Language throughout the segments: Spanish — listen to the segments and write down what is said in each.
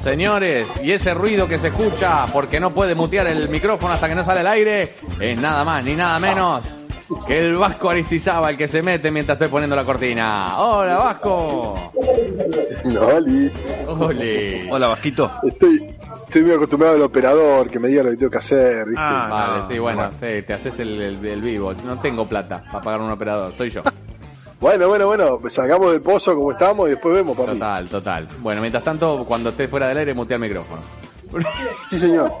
Señores, y ese ruido que se escucha porque no puede mutear el micrófono hasta que no sale al aire es nada más ni nada menos que el Vasco Aristizábal que se mete mientras estoy poniendo la cortina. Hola Vasco. Oli. Oli. Hola, Vasquito. Estoy, estoy muy acostumbrado al operador que me diga lo que tengo que hacer, ¿viste? Ah, Vale, no, sí, bueno, sí, te haces el, el- el vivo. No tengo plata para pagar un operador, soy yo. Bueno, bueno, bueno, pues salgamos del pozo como estamos y después vemos, papi. Total, total. Bueno, mientras tanto, cuando estés fuera del aire, mutea el micrófono. Sí, señor.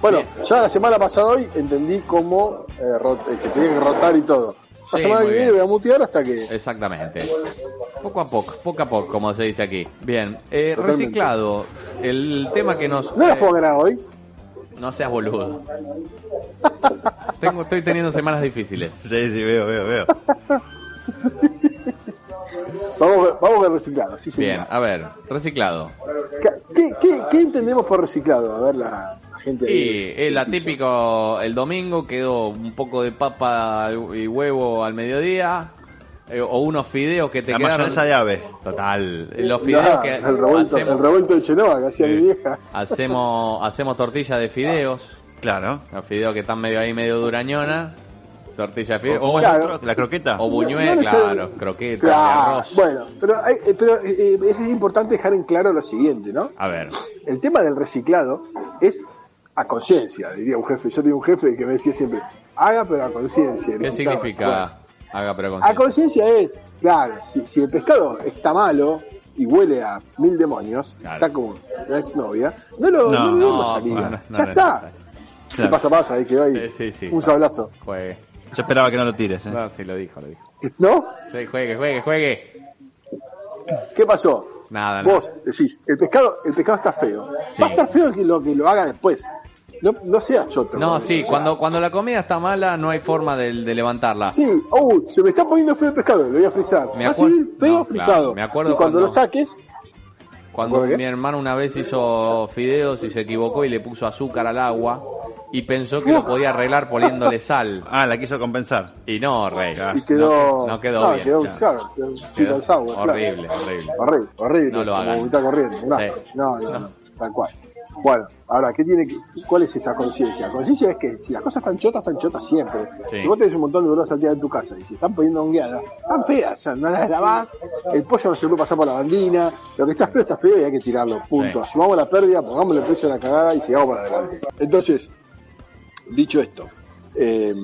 Bueno, ya la semana pasada hoy entendí cómo eh, rot- eh, que tenía que rotar y todo. La Sí, semana que viene voy a mutear hasta que... Exactamente. Poco a poco, poco a poco, como se dice aquí. Bien, eh, reciclado. El tema que nos... ¿No la puedo ganar hoy? no seas boludo. Tengo, estoy teniendo semanas difíciles. Sí, sí, veo, veo, veo. Vamos, vamos el reciclado, sí, señor. Bien, a ver, reciclado. ¿Qué, qué, qué entendemos por reciclado? A ver, la, la gente... Y es la del piso. típico, el domingo quedó un poco de papa y huevo al mediodía, eh, o unos fideos que te La quedaron... mayonesa de ave. Total, los fideos que el, revuelto, hacemos, el revuelto de Chenoa que hacía Sí. mi vieja. hacemos, hacemos tortilla de fideos, Claro. los fideos que están medio ahí, medio durañona, tortilla de fideos, ¿Cómo o, Claro. la croqueta? o buñuel, No, no sé. claro, croqueta, Claro, arroz. Bueno, pero, hay- eh, pero eh, es importante dejar en claro lo siguiente, ¿no? A ver, El tema del reciclado es a conciencia, diría un jefe. Yo tenía un jefe que me decía siempre, haga pero a conciencia. ¿qué significa bueno, haga pero con a conciencia es, claro, si, si el pescado está malo y huele a mil demonios, Claro. está como la exnovia, no lo, No, no, le demos no, salida. no, no, ya no, está. no, ¿Qué pasa, pasa? Ahí quedó ahí. Sí, sí, sí. un sablazo. Juegue. Yo esperaba que no lo tires. ¿eh? No, sí, lo dijo, lo dijo. ¿No? Sí, juegue, juegue, juegue. ¿Qué pasó? Nada, nada. Vos decís, el pescado, el pescado está feo. Sí. Va a estar feo que lo que lo haga después. No, no seas choto. No, sí, O sea, cuando, cuando la comida está mala no hay forma de, de levantarla. Sí, oh, se me está poniendo feo el pescado, lo voy a frizar. Me Va a feo no, frisado. claro, me acuerdo y cuando, cuando- lo saques, Cuando mi hermano una vez hizo fideos y se equivocó y le puso azúcar al agua y pensó que lo podía arreglar poniéndole sal. Ah, la quiso compensar. Y no, rey. y quedó. No, no quedó bien. quedó, claro. quedó Quedó sour, claro. horrible, horrible. Horrible, horrible. No lo como hagan. vomitar corriendo. No, Sí. no, no, no, tal cual. Bueno, ahora, ¿qué tiene que, ¿cuál es esta conciencia? La conciencia es que si las cosas están chotas, están chotas siempre. Sí. Si vos tenés un montón de verduras salteadas en tu casa y se están poniendo hongueadas, están feas, o sea, no las lavás, el pollo no se puede pasar por la bandina, lo que está feo está feo y hay que tirarlo, punto. Sí. Asumamos la pérdida, pongamos el precio de la cagada y sigamos para adelante. Entonces, dicho esto, eh,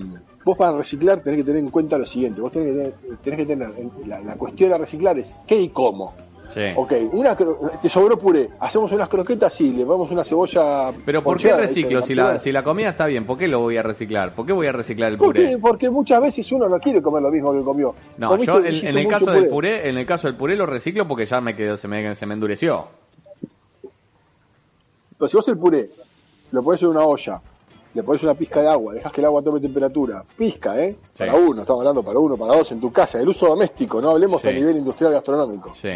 vos para reciclar tenés que tener en cuenta lo siguiente, vos tenés que tener, tenés que tener la, la cuestión a reciclar es qué y cómo. Sí. Ok, una, te sobró puré, hacemos unas croquetas, sí, le ponemos una cebolla. Pero ¿por qué reciclo? Si de la, si la comida está bien, ¿por qué lo voy a reciclar? ¿Por qué voy a reciclar el puré? Porque muchas veces uno no quiere comer lo mismo que comió. No, Comiste- yo en, el caso del puré, en el caso del puré lo reciclo porque ya me quedó, se me, se me endureció. Pero si vos el puré lo pones en una olla, le pones una pizca de agua, dejas que el agua tome temperatura, pizca, ¿eh? Sí. Para uno, estamos hablando para uno, para dos, en tu casa, el uso doméstico, no hablemos Sí. a nivel industrial gastronómico. Sí.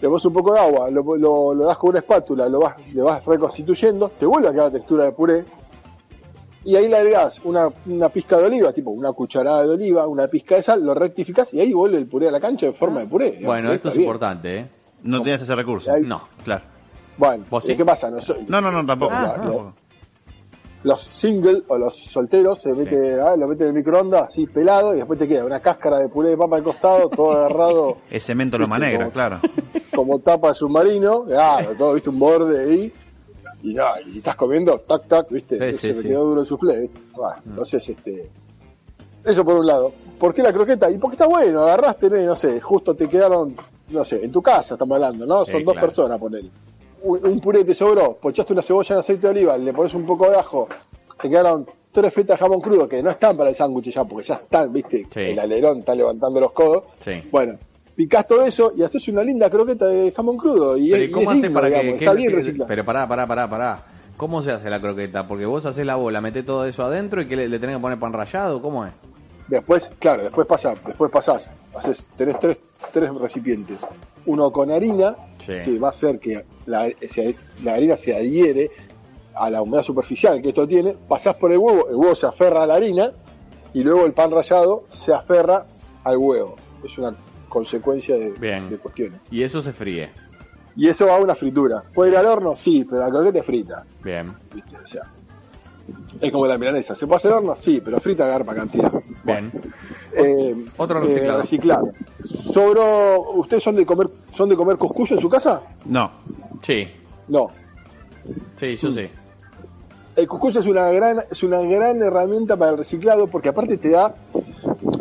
Le pones un poco de agua, lo, lo- lo das con una espátula, lo vas, le vas reconstituyendo, te vuelve a quedar la textura de puré, y ahí le agregás una, una pizca de oliva, tipo una cucharada de oliva, una pizca de sal, lo rectificás y ahí vuelve el puré a la cancha en forma de puré. Bueno, esto es bien. importante, ¿eh? No tienes ese recurso. Ahí- No. Claro. Bueno, ¿Vos ¿y sí? qué pasa? No soy- No, no, no, tampoco. Ah, no, no. tampoco. Los single o los solteros se mete, ah, lo mete en el microondas así pelado y después te queda una cáscara de puré de papa al costado, todo agarrado Es cemento loma negra, como- claro. como tapa de submarino, claro, todo, viste, un borde ahí, y no, y estás comiendo, tac, tac, viste, Sí, se sí, me quedó duro el ¿viste? Bueno, entonces, este, eso por un lado. ¿Por qué la croqueta? Y porque está bueno, agarraste, no sé, justo te quedaron, no sé, en tu casa estamos hablando, ¿no? Sí, Son dos claro. personas, ponele. Un, un puré te sobró, pochaste una cebolla en aceite de oliva, le pones un poco de ajo, te quedaron tres fetas de jamón crudo que no están para el sándwich ya, porque ya están, viste, Sí. el alerón está levantando los codos. Sí. Bueno, picás todo eso y haces una linda croqueta de jamón crudo. Y, Pero es- ¿y y cómo es lindo, para que, digamos, que- está bien reciclado. Pero pará, pará, pará, pará. ¿Cómo se hace la croqueta? Porque vos haces la bola, metés todo eso adentro y que le, le tenés que poner pan rallado, ¿cómo es? Después, claro, después pasa, después pasás, haces, tenés tres, tres recipientes. Uno con harina, Sí. que va a hacer que la, se- la harina se adhiere a la humedad superficial que esto tiene, pasás por el huevo, el huevo se aferra a la harina y luego el pan rallado se aferra al huevo. Es una consecuencia de, Bien. de cuestiones. Y eso se fríe. Y eso va a una fritura. ¿Puede ir al horno? Sí, pero la croqueta es frita. Bien. ¿viste? O sea, es como la milanesa. ¿Se puede hacer al horno? Sí, pero frita agarpa cantidad. Bien. Eh, Otro eh, reciclado. Sobró, ¿ustedes son de comer son de comer cuscús en su casa? No. Sí, No. sí, yo sí. El cuscús es una gran es una gran herramienta para el reciclado porque aparte te da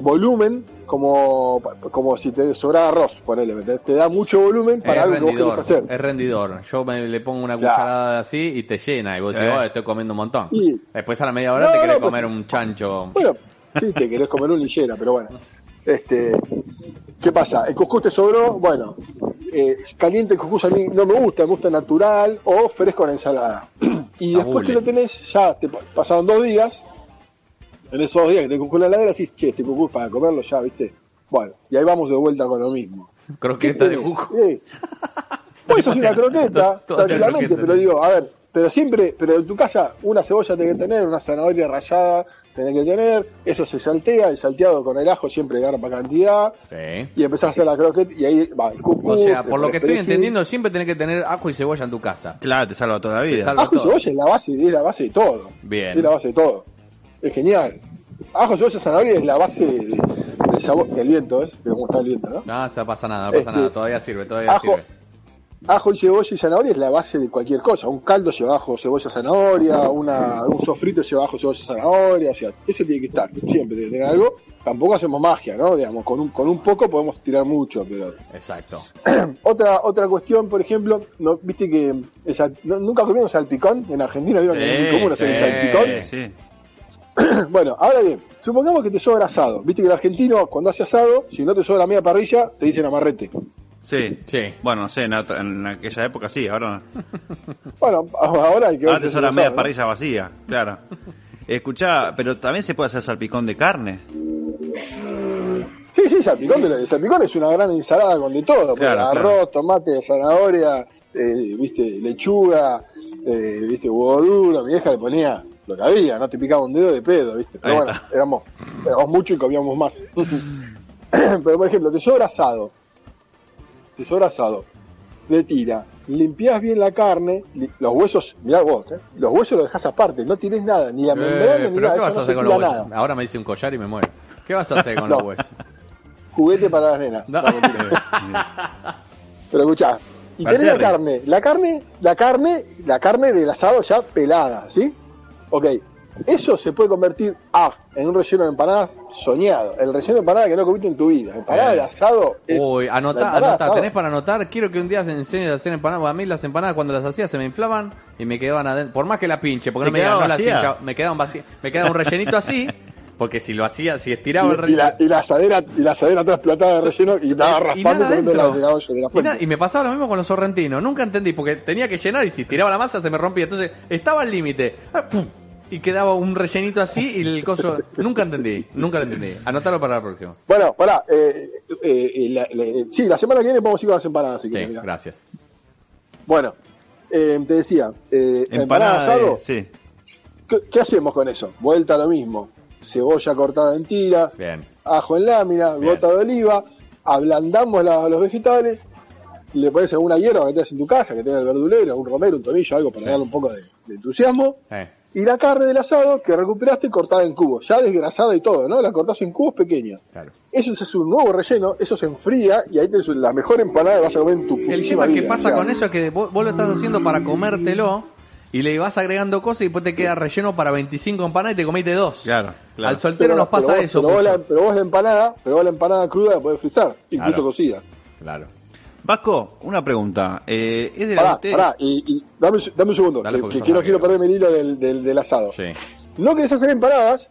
volumen como como si te sobrara arroz, ponele, te da mucho volumen para es algo que vos querés hacer. es rendidor. Yo me, le pongo una Claro. cucharada así y te llena. Y vos decís, Eh. oh, estoy comiendo un montón. Sí. Después a la media hora No, te querés no, pues- comer un chancho. Bueno, sí, te querés comer un lillera, pero bueno. Este, ¿Qué pasa? El cuscús te sobró, bueno, eh, caliente el cuscús a mí no me gusta, me gusta natural o fresco en ensalada. Y después Abule. que lo tenés, ya te pa- pasaron dos días, en esos dos días que te cuscús en la heladera, decís, che, este cuscús para comerlo ya, ¿viste? Bueno, y ahí vamos de vuelta con lo mismo. ¿Qué Croqueta de jugo. Eh, Pues es una croqueta, tranquilamente, croqueta. pero digo, a ver, pero siempre, pero en tu casa una cebolla tenés que tener, una zanahoria rallada tenés que tener, eso se saltea, el salteado con el ajo siempre garpa cantidad, Sí. y empezás a hacer la croqueta y ahí va el cucú. O sea, por lo que estoy entendiendo, siempre tenés que tener ajo y cebolla en tu casa. Claro, te salva toda la vida. salva- Ajo y cebolla es la base, es la base de todo. Bien. Es la base de todo. Es genial. Ajo, cebolla, zanahoria es la base de- del sabor, del viento, ¿ves? De cómo está el viento, ¿no? No, no pasa nada, no pasa Este, nada. Todavía sirve, todavía ajo, sirve. Ajo y cebolla y zanahoria es la base de cualquier cosa. Un caldo lleva ajo, cebolla, zanahoria, una, un sofrito lleva ajo, cebolla, zanahoria. O sea, eso tiene que estar. Siempre tiene que tener algo. Tampoco hacemos magia, ¿no? Digamos, con un, con un poco podemos tirar mucho, pero... Exacto. Otra otra cuestión, por ejemplo, ¿no, ¿viste que el sal- no- nunca comieron salpicón? En Argentina vieron que es muy común hacer el sí, salpicón. Sí, sí. Bueno, ahora bien, supongamos que te sobra asado. Viste que el argentino, cuando hace asado, si no te sobra media parrilla, te dicen amarrete. Sí. Sí. Bueno, no sé, en, en aquella época sí, ahora no. Bueno, ahora hay que ver Antes se era lo media parrilla vacía, claro. Escuchá, pero también se puede hacer salpicón de carne. Sí, sí, salpicón, de- salpicón es una gran ensalada con de todo. pues, Claro, arroz, tomate, zanahoria, eh, viste, lechuga, eh, viste, huevo duro. Mi vieja le ponía lo que había, no te picaba un dedo de pedo, viste. Pero Ahí bueno, éramos, éramos muchos y comíamos más. Pero por ejemplo, te sobra asado. Te sobra asado. De tira. Limpiás bien la carne, li- los huesos, mirá vos, ¿eh? los huesos los dejás aparte, no tienes nada, ni la membrana Eh, ni pero nada, ¿qué vas a hacer con los huesos? nada. Ahora me dice un collar y me muero. ¿Qué vas a hacer con No. los huesos? Juguete para las nenas. No. Pero escuchá, y tenés la carne, la carne, la carne, la carne del asado ya pelada, ¿sí? Ok, eso se puede convertir A en un relleno de empanadas soñado. El relleno de empanada que no comiste en tu vida. Empanada Eh. de asado es. Uy, la anotá, asado. tenés para anotar. Quiero que un día se enseñes a hacer empanadas. A mí las empanadas cuando las hacía se me inflaban y me quedaban adentro. Por más que la pinche, porque ¿Te no me, digan, quedaba no las vacía? pinchaba, me quedaban vacías. Me quedaba un rellenito así, porque si lo hacía, si estiraba el Y, y relleno. la, y la asadera, y la asadera toda explotada de relleno y estaba Y raspando poniendo la, de la la Y, fuente. nada- y me pasaba lo mismo con los sorrentinos. Nunca entendí, porque tenía que llenar y si tiraba la masa se me rompía. Entonces estaba al límite. Ah, ¡pum! Y quedaba un rellenito así y el coso. Nunca entendí, nunca lo entendí. Anotalo para la próxima. Bueno, pará, eh, eh, eh, la- la- sí, la semana que viene podemos ir con las empanadas, si Sí, querés, gracias. Bueno, eh, te decía, eh, empanada asado. Sí. ¿qué, qué hacemos con eso? Vuelta a lo mismo. Cebolla cortada en tiras, Bien. ajo en lámina, Bien. gota de oliva, ablandamos la- los vegetales, le pones alguna hierba que tengas en tu casa, que tenga el verdulero, un romero, un tomillo, algo para darle un poco de, de entusiasmo. Eh, Y la carne del asado que recuperaste cortada en cubos, ya desgrasada y todo, ¿no? La cortás en cubos pequeños. claro. Eso es un nuevo relleno, eso se enfría y ahí tenés la mejor empanada que vas a comer en tu El tema que vida, pasa con eso es que vos, vos lo estás haciendo para comértelo y le vas agregando cosas y después te queda relleno para 25 empanadas y te comiste dos. Claro, claro. Al soltero pero- nos pasa pero vos- eso. Pero vos, la, pero vos la empanada, pero vos la empanada cruda la podés frizar, incluso Claro. cocida. Claro. Vasco, una pregunta. Eh, ¿Es de la Pará, pará, y, y dame, un- dame un segundo, Dale, que, quiero, quiero perderme el hilo del, del, del asado. Sí. No querés hacer empanadas,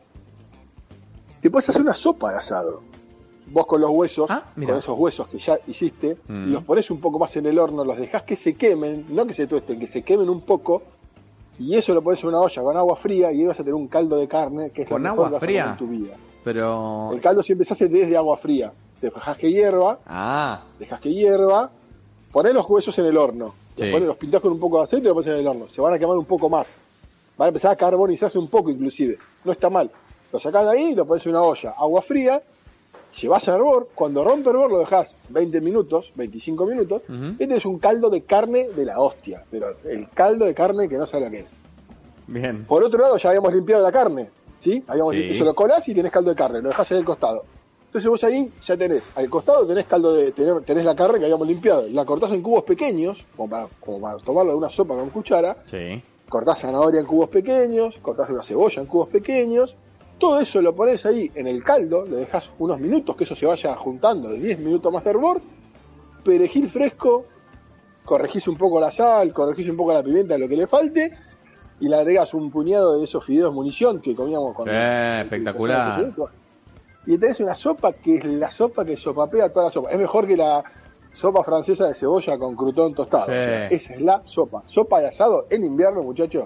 te puedes hacer una sopa de asado. vos con los huesos, Ah, con esos huesos que ya hiciste, Mm. los pones un poco más en el horno, los dejás que se quemen, no que se tuesten, que se quemen un poco, y eso lo pones en una olla con agua fría y ahí vas a tener un caldo de carne que es ¿Con lo mejor agua que vas a fría? comer en tu vida. Pero. El caldo siempre se hace desde agua fría. Te que hierva, Ah, dejas que hierva, ponés los huesos en el horno, Sí. los, pintás con un poco de aceite y los pones en el horno. Se van a quemar un poco más. Van a empezar a carbonizarse un poco inclusive. No está mal. Lo sacás de ahí y lo pones en una olla. Agua fría, llevas a hervor. Cuando rompe hervor lo dejás 20 minutos, 25 minutos. Ujú. Este es un caldo de carne de la hostia. Pero el caldo de carne que no sabe lo que es. bien. Por otro lado, ya habíamos limpiado la carne, ¿sí? Habíamos Sí. limpiado, eso lo colás y tenés caldo de carne, lo dejás ahí al costado. Entonces vos ahí ya tenés, al costado tenés caldo de, tenés, tenés la carne que habíamos limpiado, la cortás en cubos pequeños, como para, como para tomarlo de una sopa con cuchara, Sí. cortás zanahoria en cubos pequeños, cortás una cebolla en cubos pequeños, todo eso lo pones ahí en el caldo, le dejas unos minutos que eso se vaya juntando, de 10 minutos más de hervor, perejil fresco, corregís un poco la sal, corregís un poco la pimienta, lo que le falte, y le agregas un puñado de esos fideos munición que comíamos cuando... Eh, espectacular. Y tenés una sopa que es la sopa que sopapea toda la sopa. Es mejor que la sopa francesa de cebolla con crutón tostado. Sí. O sea, esa es la sopa. Sopa de asado en invierno, muchachos.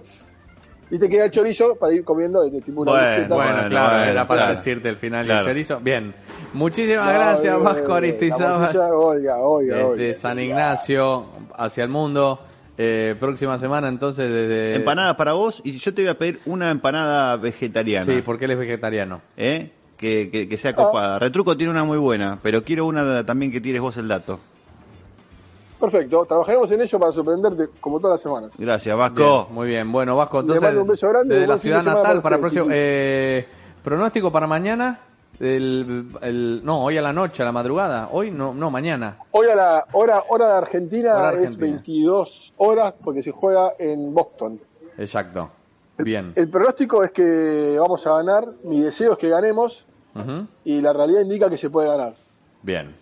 Y te queda el chorizo para ir comiendo de tipo una Bueno. Bueno, Bueno, claro, era para claro. decirte el final Claro. del chorizo. Bien. Muchísimas No, gracias, Vasco Aristizábal. Oiga, oiga, Desde oiga. San Ignacio hacia el mundo. Eh, próxima semana, entonces, desde. Empanadas para vos y yo te voy a pedir una empanada vegetariana. Sí, porque él es vegetariano. ¿Eh? Que, que, que sea Ah. copada. Retruco tiene una muy buena, pero quiero una también que tires vos el dato. Perfecto, trabajaremos en ello para sorprenderte como todas las semanas. Gracias, Vasco. Bien, muy bien. Bueno, Vasco, Le entonces. mando un beso grande y desde buen la ciudad natal para para ustedes, próximo. Eh, pronóstico para mañana. El, el- no, hoy a la noche, a la madrugada. Hoy no, no, mañana. Hoy a la hora, hora de Argentina, Hora es argentina. 22 horas porque se juega en Boston. Exacto. Bien. El pronóstico es que vamos a ganar, mi deseo es que ganemos y la realidad indica que se puede ganar. Bien.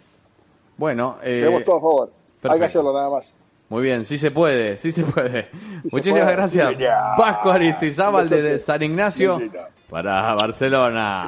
Bueno, eh, Tenemos todo a favor. Hay que perfecto. hacerlo nada más. Muy bien, sí se puede, sí se puede. Sí se Muchísimas puede. gracias. Sí. Vasco Aristizábal desde San Ignacio para Barcelona.